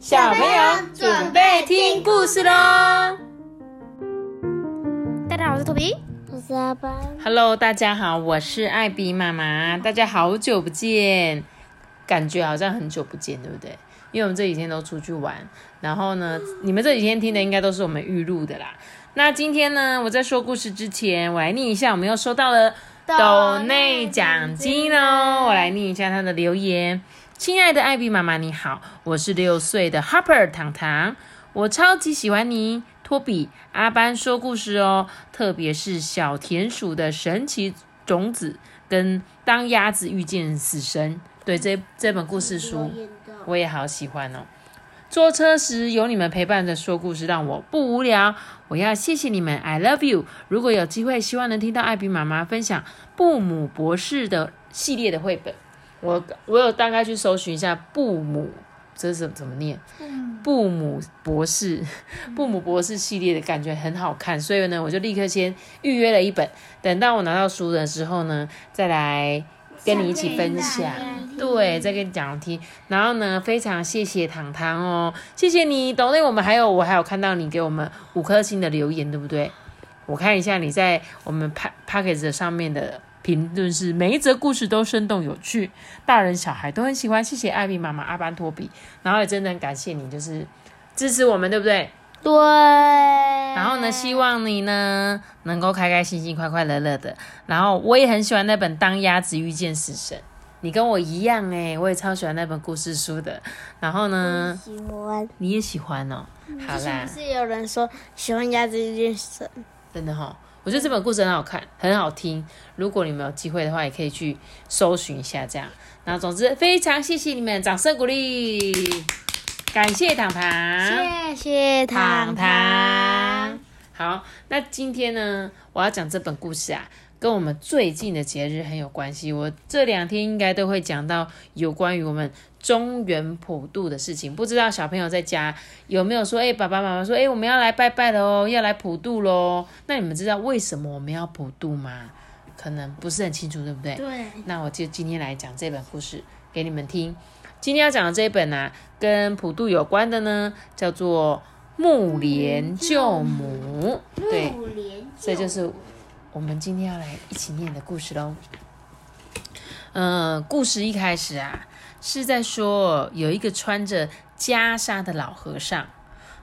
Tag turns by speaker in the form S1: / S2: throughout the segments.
S1: 小朋友准备听故事喽！
S2: 大家好，我是托比。
S3: 我是阿班。
S1: Hello，大家好，我是艾比妈妈，大家好久不见，感觉好像很久不见，对不对？因为我们这几天都出去玩，然后呢，你们这几天听的应该都是我们预录的啦。那今天呢，我在说故事之前，我来念一下，我们又收到了斗内奖金哦，我来念一下他的留言。亲爱的艾比妈妈，你好，我是六岁的 Harper 糖糖，我超级喜欢你，托比阿班说故事哦，特别是小田鼠的神奇种子跟当鸭子遇见死神，对这这本故事书我也好喜欢哦。坐车时有你们陪伴着说故事，让我不无聊。我要谢谢你们，I love you。如果有机会，希望能听到艾比妈妈分享布姆博士的系列的绘本。我我有大概去搜寻一下布姆，这是怎么念？布姆博士，布姆博士系列的感觉很好看，所以呢，我就立刻先预约了一本。等到我拿到书的时候呢，再来跟你一起分享。对，再跟你讲听。然后呢，非常谢谢糖糖哦，谢谢你。懂内我们还有我还有看到你给我们五颗星的留言，对不对？我看一下你在我们 p a c k a g e 上面的评论是每一则故事都生动有趣，大人小孩都很喜欢。谢谢艾米妈妈阿班托比，然后也真的很感谢你，就是支持我们，对不对？
S3: 对。
S1: 然后呢，希望你呢能够开开心心、快快乐乐的。然后我也很喜欢那本《当鸭子遇见死神》，你跟我一样哎，我也超喜欢那本故事书的。然后呢，
S3: 喜欢。
S1: 你也喜欢哦。好啦，
S3: 是有人说喜欢鸭子遇见死神，
S1: 真的哈、哦，我觉得这本故事很好看，很好听。如果你们有机会的话，也可以去搜寻一下这样。然后总之非常谢谢你们，掌声鼓励，感谢糖糖。
S3: 谢谢糖糖。
S1: 好，那今天呢，我要讲这本故事啊，跟我们最近的节日很有关系。我这两天应该都会讲到有关于我们中原普渡的事情。不知道小朋友在家有没有说，哎、爸爸妈妈说，哎、我们要来拜拜了哦，要来普渡喽。那你们知道为什么我们要普渡吗？可能不是很清楚，对不对？
S3: 对。
S1: 那我就今天来讲这本故事给你们听。今天要讲的这一本啊，跟普渡有关的呢，叫做《木莲救母》。对，这就是我们今天要来一起念的故事喽。嗯，故事一开始啊，是在说有一个穿着袈裟的老和尚，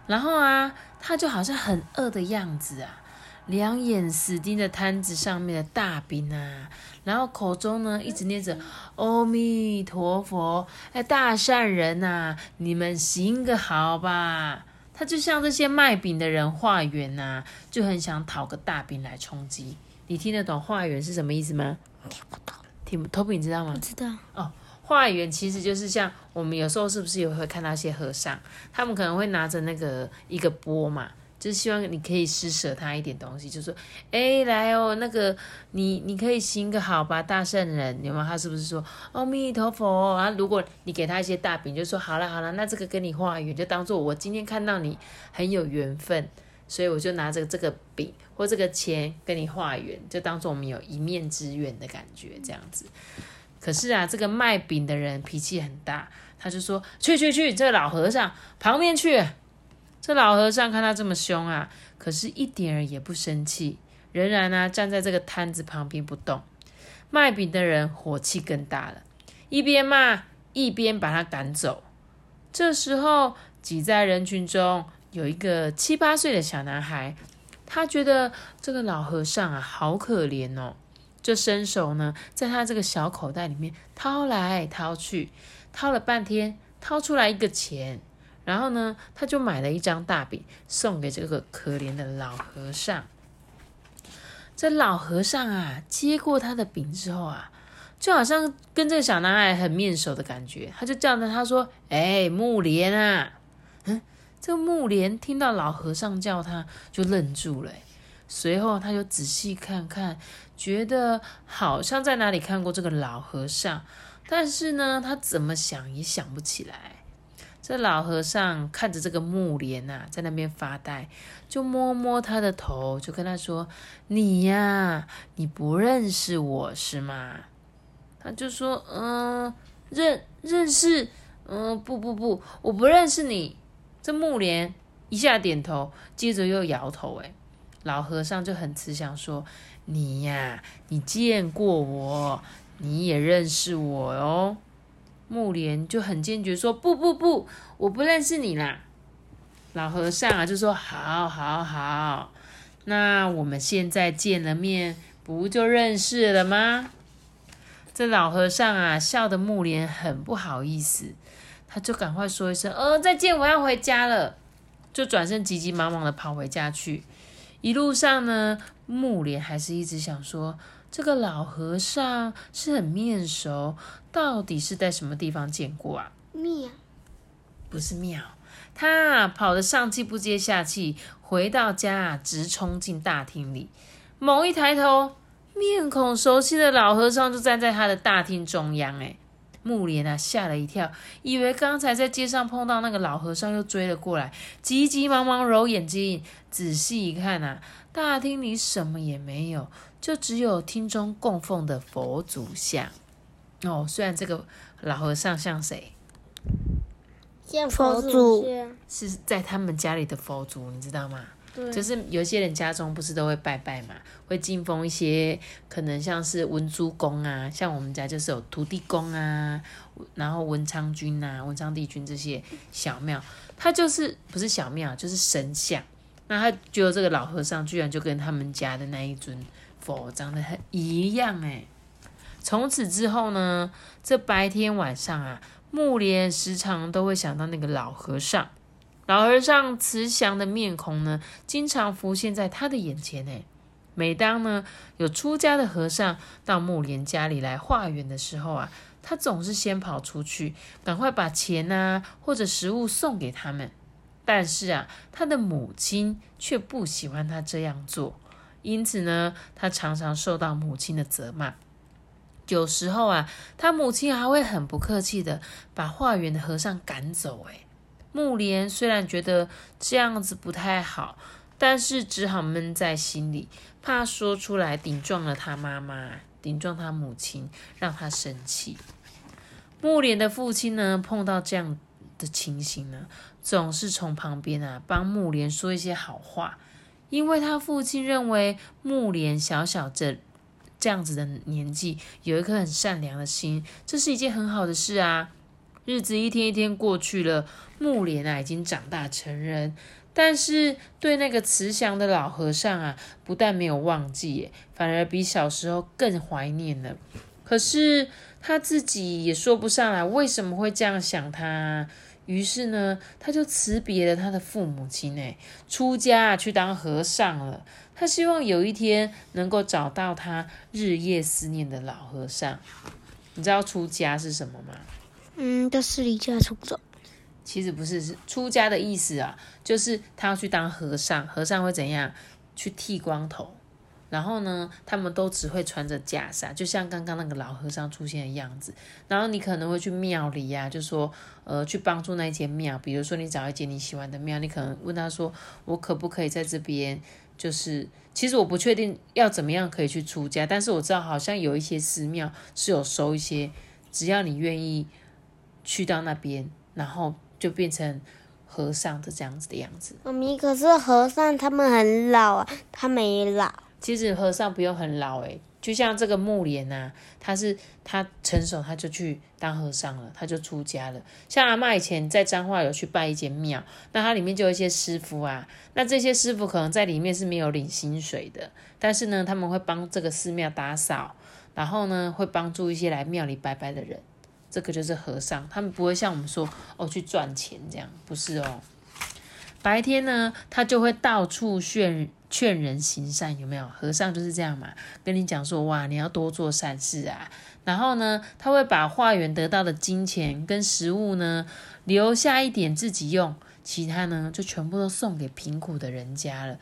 S1: 然后啊，他就好像很饿的样子啊。两眼死盯着摊子上面的大饼啊，然后口中呢一直念着“阿弥陀佛”，哎，大善人呐、啊，你们行个好吧。他就像这些卖饼的人化缘呐、啊，就很想讨个大饼来充饥。你听得懂化缘是什么意思吗？
S3: 听不懂。
S1: 听不，你知道吗？
S3: 知道。
S1: 哦，化缘其实就是像我们有时候是不是也会看到一些和尚，他们可能会拿着那个一个钵嘛。就希望你可以施舍他一点东西，就说，哎，来哦，那个你你可以行个好吧，大圣人，有没有？他是不是说阿弥陀佛？然后如果你给他一些大饼，就说好了好了，那这个跟你化缘，就当做我今天看到你很有缘分，所以我就拿着这个饼或这个钱跟你化缘，就当做我们有一面之缘的感觉，这样子。可是啊，这个卖饼的人脾气很大，他就说去去去，这个老和尚旁边去。这老和尚看他这么凶啊，可是一点儿也不生气，仍然呢、站在这个摊子旁边不动。卖饼的人火气更大了，一边骂一边把他赶走。这时候挤在人群中有一个七八岁的小男孩，他觉得这个老和尚啊好可怜哦，就伸手呢在他这个小口袋里面掏来掏去，掏了半天，掏出来一个钱。然后呢，他就买了一张大饼送给这个可怜的老和尚。这老和尚啊，接过他的饼之后啊，就好像跟这个小男孩很面熟的感觉，他就叫着他说：“哎，木莲啊！”嗯，这个木莲听到老和尚叫他，就愣住了。随后他就仔细看看，觉得好像在哪里看过这个老和尚，但是呢，他怎么想也想不起来。这老和尚看着这个木莲啊，在那边发呆，就摸摸他的头，就跟他说：“你呀，你不认识我是吗？”他就说：“嗯，认认识，嗯，不不不，我不认识你。这木莲一下点头，接着又摇头。哎，老和尚就很慈祥说：“你呀，你见过我，你也认识我哦。”木莲就很坚决说：“不不不，我不认识你啦。”老和尚啊就说：“好，好，好，那我们现在见了面，不就认识了吗？”这老和尚啊笑得木莲很不好意思，他就赶快说一声：“呃，再见，我要回家了。”就转身急急忙忙的跑回家去。一路上呢，木莲还是一直想说。这个老和尚是很面熟，到底是在什么地方见过啊？
S3: 庙
S1: 不是庙，他跑得上气不接下气，回到家直冲进大厅里。猛一抬头，面孔熟悉的老和尚就站在他的大厅中央。哎，木莲啊吓了一跳，以为刚才在街上碰到那个老和尚又追了过来，急急忙忙揉眼睛，仔细一看啊，大厅里什么也没有。就只有厅中供奉的佛祖像哦。虽然这个老和尚像谁？
S3: 像佛祖，
S1: 是在他们家里的佛祖，你知道吗？
S3: 对，
S1: 就是有些人家中不是都会拜拜嘛，会敬奉一些可能像是文殊公啊，像我们家就是有土地公啊，然后文昌君啊、文昌帝君这些小庙，他就是不是小庙，就是神像。那他觉得这个老和尚居然就跟他们家的那一尊。佛长得很一样哎，从此之后呢，这白天晚上啊，木莲时常都会想到那个老和尚。老和尚慈祥的面孔呢，经常浮现在他的眼前哎。每当呢有出家的和尚到木莲家里来化缘的时候啊，他总是先跑出去，赶快把钱啊或者食物送给他们。但是啊，他的母亲却不喜欢他这样做。因此呢，他常常受到母亲的责骂。有时候啊，他母亲还会很不客气的把化缘的和尚赶走。哎，木莲虽然觉得这样子不太好，但是只好闷在心里，怕说出来顶撞了他妈妈，顶撞他母亲，让他生气。木莲的父亲呢，碰到这样的情形呢，总是从旁边啊帮木莲说一些好话。因为他父亲认为木莲小小这这样子的年纪，有一颗很善良的心，这是一件很好的事啊。日子一天一天过去了，木莲啊已经长大成人，但是对那个慈祥的老和尚啊，不但没有忘记，反而比小时候更怀念了。可是他自己也说不上来为什么会这样想他。于是呢，他就辞别了他的父母亲，哎，出家去当和尚了。他希望有一天能够找到他日夜思念的老和尚。你知道出家是什么吗？
S3: 嗯，就是离家出走。
S1: 其实不是，是出家的意思啊，就是他要去当和尚。和尚会怎样？去剃光头。然后呢，他们都只会穿着袈裟，就像刚刚那个老和尚出现的样子。然后你可能会去庙里呀，就说，呃，去帮助那一间庙。比如说你找一间你喜欢的庙，你可能问他说，我可不可以在这边？就是其实我不确定要怎么样可以去出家，但是我知道好像有一些寺庙是有收一些，只要你愿意去到那边，然后就变成和尚的这样子的样子。
S3: 妈咪，可是和尚他们很老啊，他没老。
S1: 其实和尚不用很老诶，就像这个木莲呐，他是他成熟，他就去当和尚了，他就出家了。像阿妈以前在彰化有去拜一间庙，那它里面就有一些师傅啊，那这些师傅可能在里面是没有领薪水的，但是呢，他们会帮这个寺庙打扫，然后呢，会帮助一些来庙里拜拜的人，这个就是和尚，他们不会像我们说哦去赚钱这样，不是哦。白天呢，他就会到处炫劝人行善，有没有？和尚就是这样嘛，跟你讲说，哇，你要多做善事啊。然后呢，他会把化缘得到的金钱跟食物呢，留下一点自己用，其他呢就全部都送给贫苦的人家了。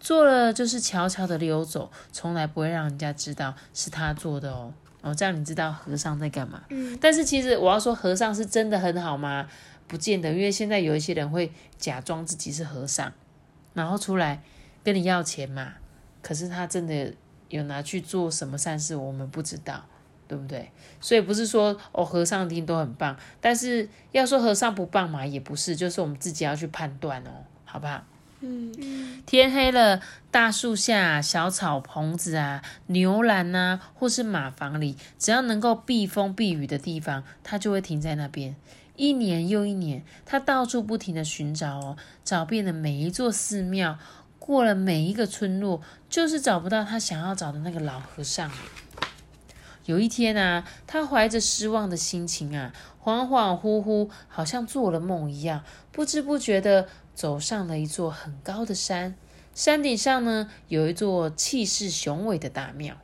S1: 做了就是悄悄的溜走，从来不会让人家知道是他做的哦。哦，这样你知道和尚在干嘛？
S3: 嗯。
S1: 但是其实我要说，和尚是真的很好吗？不见得，因为现在有一些人会假装自己是和尚，然后出来跟你要钱嘛。可是他真的有拿去做什么善事，我们不知道。对不对？所以不是说哦和尚一定都很棒，但是要说和尚不棒嘛，也不是，就是我们自己要去判断哦，好不好？
S3: 嗯，
S1: 天黑了，大树下、小草棚子啊、牛栏呐，或是马房里，只要能够避风避雨的地方，他就会停在那边。一年又一年，他到处不停的寻找哦，找遍了每一座寺庙，过了每一个村落，就是找不到他想要找的那个老和尚。有一天啊，他怀着失望的心情啊，恍恍惚惚，好像做了梦一样，不知不觉的走上了一座很高的山。山顶上呢，有一座气势雄伟的大庙。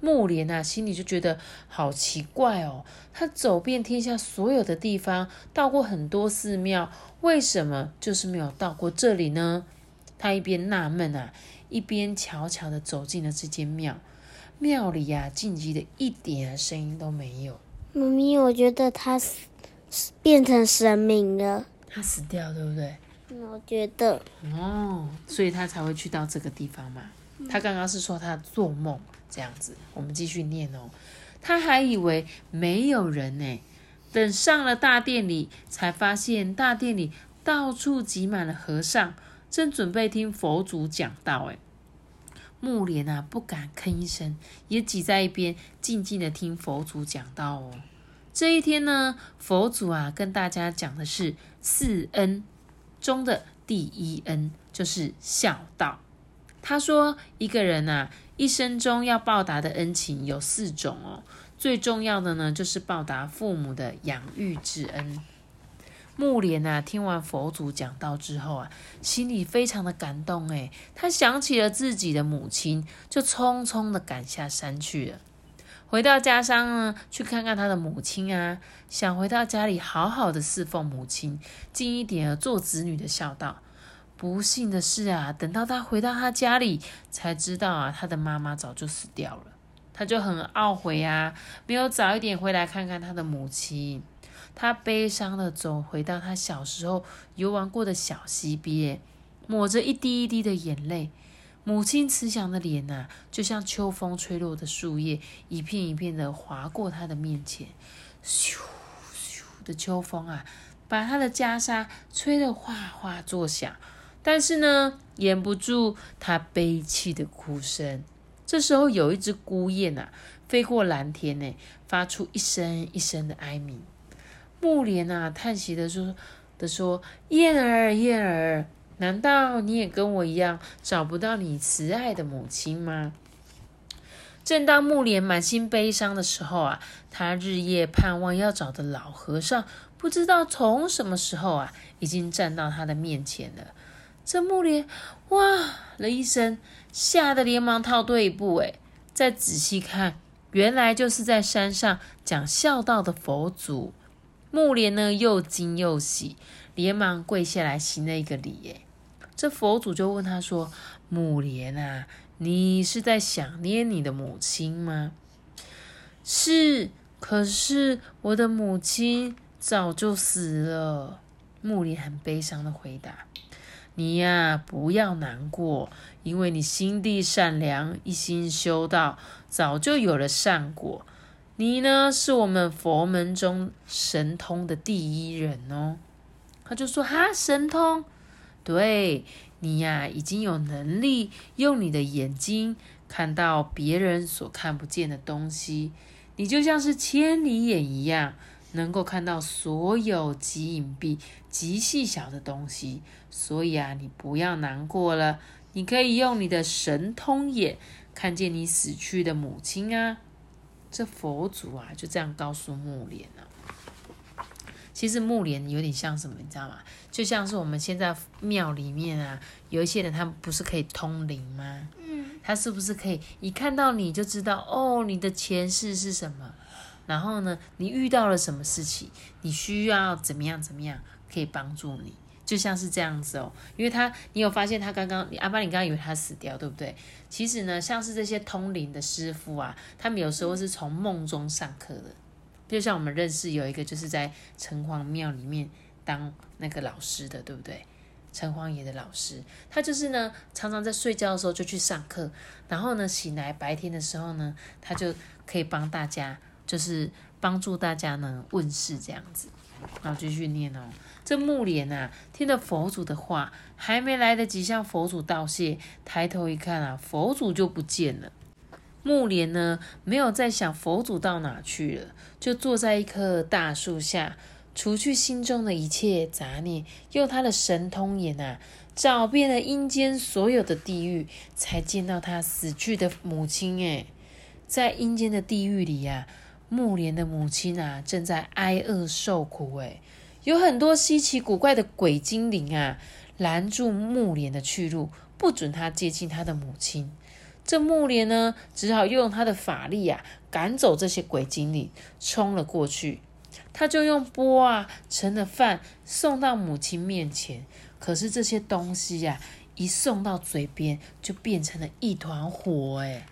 S1: 木莲啊，心里就觉得好奇怪哦。他走遍天下所有的地方，到过很多寺庙，为什么就是没有到过这里呢？他一边纳闷啊，一边悄悄的走进了这间庙。庙里呀，静寂的一点声音都没有。
S3: 妈咪，我觉得他死变成神明了。
S1: 他死掉，对不对？
S3: 我觉得
S1: 哦，所以他才会去到这个地方嘛。他刚刚是说他做梦这样子，我们继续念哦。他还以为没有人呢，等上了大殿里，才发现大殿里到处挤满了和尚，正准备听佛祖讲道。哎，木莲啊，不敢吭一声，也挤在一边，静静的听佛祖讲道哦。这一天呢，佛祖啊，跟大家讲的是四恩中的第一恩，就是孝道。他说，一个人啊，一生中要报答的恩情有四种哦。最重要的呢，就是报答父母的养育之恩。木莲啊，听完佛祖讲道之后啊，心里非常的感动诶，他想起了自己的母亲，就匆匆的赶下山去了。回到家乡呢，去看看他的母亲啊，想回到家里好好的侍奉母亲，尽一点做子女的孝道。不幸的是啊，等到他回到他家里，才知道啊，他的妈妈早就死掉了。他就很懊悔啊，没有早一点回来看看他的母亲。他悲伤的走回到他小时候游玩过的小溪边，抹着一滴一滴的眼泪。母亲慈祥的脸呐，就像秋风吹落的树叶，一片一片的划过他的面前。咻咻的秋风啊，把他的袈裟吹得哗哗作响。但是呢，掩不住他悲泣的哭声。这时候，有一只孤雁啊，飞过蓝天呢，发出一声一声的哀鸣。木莲啊，叹息的说：“的说，燕儿，燕儿，难道你也跟我一样找不到你慈爱的母亲吗？”正当木莲满心悲伤的时候啊，他日夜盼望要找的老和尚，不知道从什么时候啊，已经站到他的面前了。这木莲哇了一声，吓得连忙套退一步。哎，再仔细看，原来就是在山上讲孝道的佛祖。木莲呢又惊又喜，连忙跪下来行了一个礼。哎，这佛祖就问他说：“木莲啊，你是在想念你的母亲吗？”“是，可是我的母亲早就死了。”木莲很悲伤的回答。你呀，不要难过，因为你心地善良，一心修道，早就有了善果。你呢，是我们佛门中神通的第一人哦。他就说：“哈，神通，对你呀，已经有能力用你的眼睛看到别人所看不见的东西，你就像是千里眼一样。”能够看到所有极隐蔽、极细小的东西，所以啊，你不要难过了。你可以用你的神通眼看见你死去的母亲啊！这佛祖啊，就这样告诉木莲啊。其实木莲有点像什么，你知道吗？就像是我们现在庙里面啊，有一些人他们不是可以通灵吗？嗯，他是不是可以一看到你就知道哦，你的前世是什么？然后呢，你遇到了什么事情？你需要怎么样怎么样可以帮助你？就像是这样子哦，因为他，你有发现他刚刚，阿巴，你刚刚以为他死掉，对不对？其实呢，像是这些通灵的师傅啊，他们有时候是从梦中上课的。就像我们认识有一个，就是在城隍庙里面当那个老师的，对不对？城隍爷的老师，他就是呢，常常在睡觉的时候就去上课，然后呢，醒来白天的时候呢，他就可以帮大家。就是帮助大家呢问世这样子。然后继续念哦，这木莲啊，听了佛祖的话，还没来得及向佛祖道谢，抬头一看啊，佛祖就不见了。木莲呢，没有再想佛祖到哪去了，就坐在一棵大树下，除去心中的一切杂念，用他的神通眼啊，找遍了阴间所有的地狱，才见到他死去的母亲。哎，在阴间的地狱里呀，木莲的母亲啊，正在挨饿受苦。哎，有很多稀奇古怪的鬼精灵啊，拦住木莲的去路，不准他接近他的母亲。这木莲呢，只好用他的法力啊，赶走这些鬼精灵，冲了过去。他就用钵啊盛了饭送到母亲面前，可是这些东西呀，一送到嘴边就变成了一团火，哎，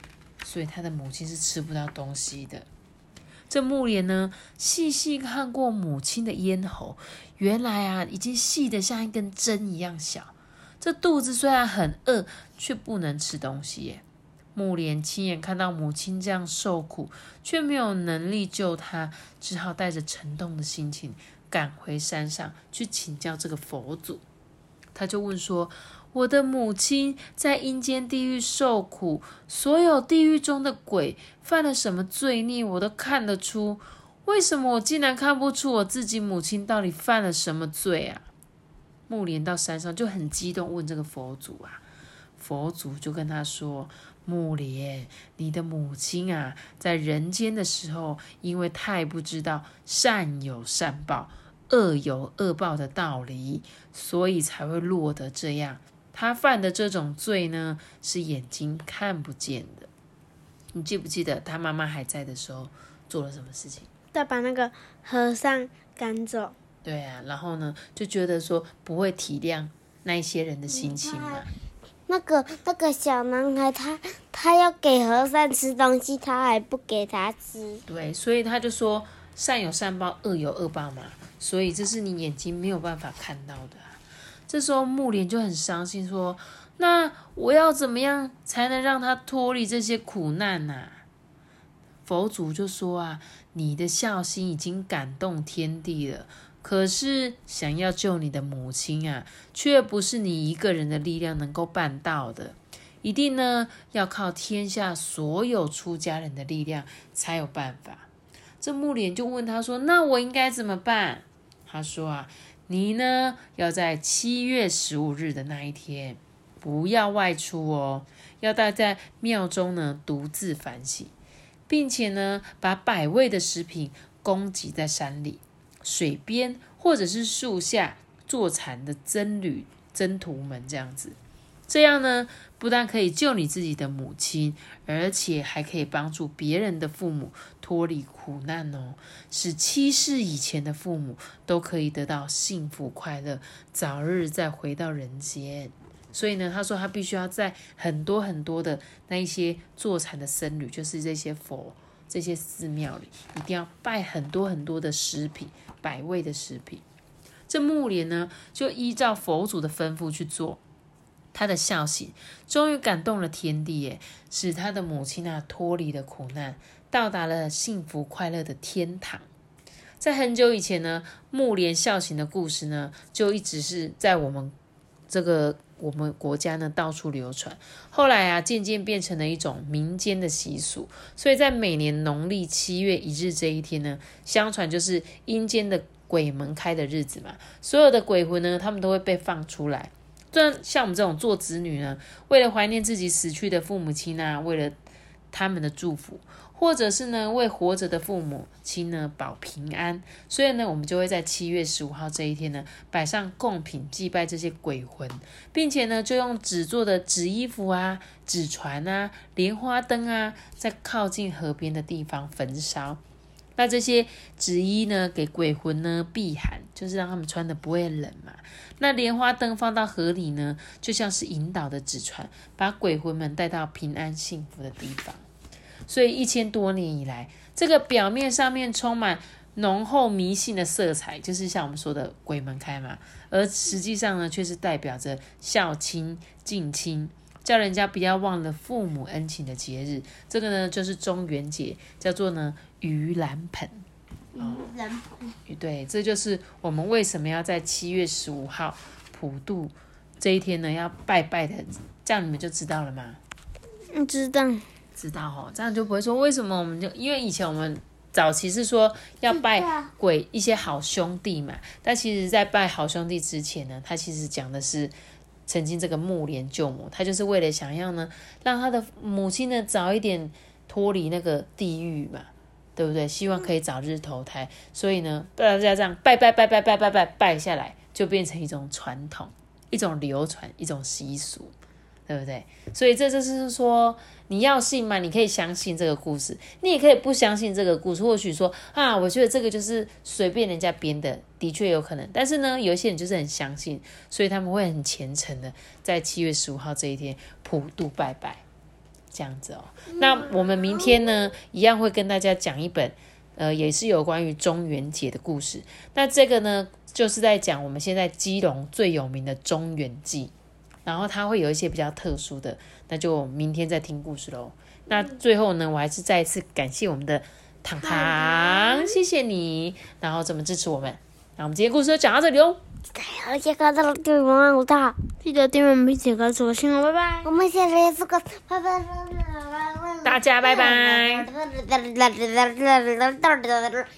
S1: 所以他的母亲是吃不到东西的。这木莲呢，细细看过母亲的咽喉，原来啊，已经细得像一根针一样小。这肚子虽然很饿，却不能吃东西，耶。木莲亲眼看到母亲这样受苦，却没有能力救她，只好带着沉痛的心情赶回山上去请教这个佛祖。他就问说：“我的母亲在阴间地狱受苦，所有地狱中的鬼犯了什么罪孽，我都看得出。为什么我竟然看不出我自己母亲到底犯了什么罪啊？”木莲到山上就很激动，问这个佛祖啊。佛祖就跟他说。木莲，你的母亲啊，在人间的时候，因为太不知道善有善报、恶有恶报的道理，所以才会落得这样。他犯的这种罪呢，是眼睛看不见的。你记不记得他妈妈还在的时候做了什么事情？
S3: 他把那个和尚赶走。
S1: 对啊，然后呢，就觉得说不会体谅那一些人的心情嘛。
S3: 那个那个小男孩，他他要给和尚吃东西，他还不给他吃。
S1: 对，所以他就说善有善报，恶有恶报嘛。所以这是你眼睛没有办法看到的。这时候木莲就很伤心，说：“那我要怎么样才能让他脱离这些苦难呢？”佛祖就说：“啊，你的孝心已经感动天地了。”可是，想要救你的母亲啊，却不是你一个人的力量能够办到的，一定呢要靠天下所有出家人的力量才有办法。这木莲就问他说：“那我应该怎么办？”他说：“啊，你呢要在七月十五日的那一天不要外出哦，要待在庙中呢独自反省，并且呢把百味的食品供给在山里。”水边或者是树下坐禅的僧侣、僧徒们这样子，这样呢，不但可以救你自己的母亲，而且还可以帮助别人的父母脱离苦难哦，使七世以前的父母都可以得到幸福快乐，早日再回到人间。所以呢，他说他必须要在很多很多的那一些坐禅的僧侣，就是这些佛。这些寺庙里一定要拜很多很多的食品，百味的食品。这木莲呢，就依照佛祖的吩咐去做。他的孝心终于感动了天地，耶，使他的母亲啊脱离了苦难，到达了幸福快乐的天堂。在很久以前呢，木莲孝行的故事呢，就一直是在我们这个。我们国家呢到处流传，后来啊渐渐变成了一种民间的习俗，所以在每年农历七月一日这一天呢，相传就是阴间的鬼门开的日子嘛，所有的鬼魂呢，他们都会被放出来。这像我们这种做子女呢，为了怀念自己死去的父母亲啊，为了他们的祝福。或者是呢，为活着的父母亲呢保平安，所以呢，我们就会在七月十五号这一天呢，摆上贡品祭拜这些鬼魂，并且呢，就用纸做的纸衣服啊、纸船啊、莲花灯啊，在靠近河边的地方焚烧。那这些纸衣呢，给鬼魂呢避寒，就是让他们穿的不会冷嘛。那莲花灯放到河里呢，就像是引导的纸船，把鬼魂们带到平安幸福的地方。所以一千多年以来，这个表面上面充满浓厚迷信的色彩，就是像我们说的鬼门开嘛，而实际上呢，却是代表着孝亲、敬亲、叫人家不要忘了父母恩情的节日。这个呢，就是中元节，叫做呢盂兰盆。
S3: 盂兰盆
S1: 对，这就是我们为什么要在七月十五号普渡这一天呢，要拜拜的。这样你们就知道了吗？
S3: 嗯知道，
S1: 知道哦，这样就不会说为什么我们就因为以前我们早期是说要拜鬼一些好兄弟嘛，但其实在拜好兄弟之前呢，他其实讲的是曾经这个木莲救母，他就是为了想要呢让他的母亲呢早一点脱离那个地狱嘛，对不对？希望可以早日投胎，所以呢大家这样拜拜拜拜拜拜拜拜下来，就变成一种传统、一种流传、一种习俗。对不对？所以这就是说，你要信嘛，你可以相信这个故事，你也可以不相信这个故事。或许说啊，我觉得这个就是随便人家编的，的确有可能。但是呢，有一些人就是很相信，所以他们会很虔诚的在七月十五号这一天普渡拜拜，这样子哦。那我们明天呢，一样会跟大家讲一本，呃，也是有关于中元节的故事。那这个呢，就是在讲我们现在基隆最有名的中元祭。然后它会有一些比较特殊的，那就明天再听故事喽。那最后呢，我还是再一次感谢我们的糖糖，谢谢你，然后怎么支持我们。那我们今天故事就讲到这里哦。
S3: 而且看到了对我们大，
S2: 记得订阅我们，并且告诉我信哦，拜拜。
S3: 我们现在是个拜拜。
S1: 大家拜拜。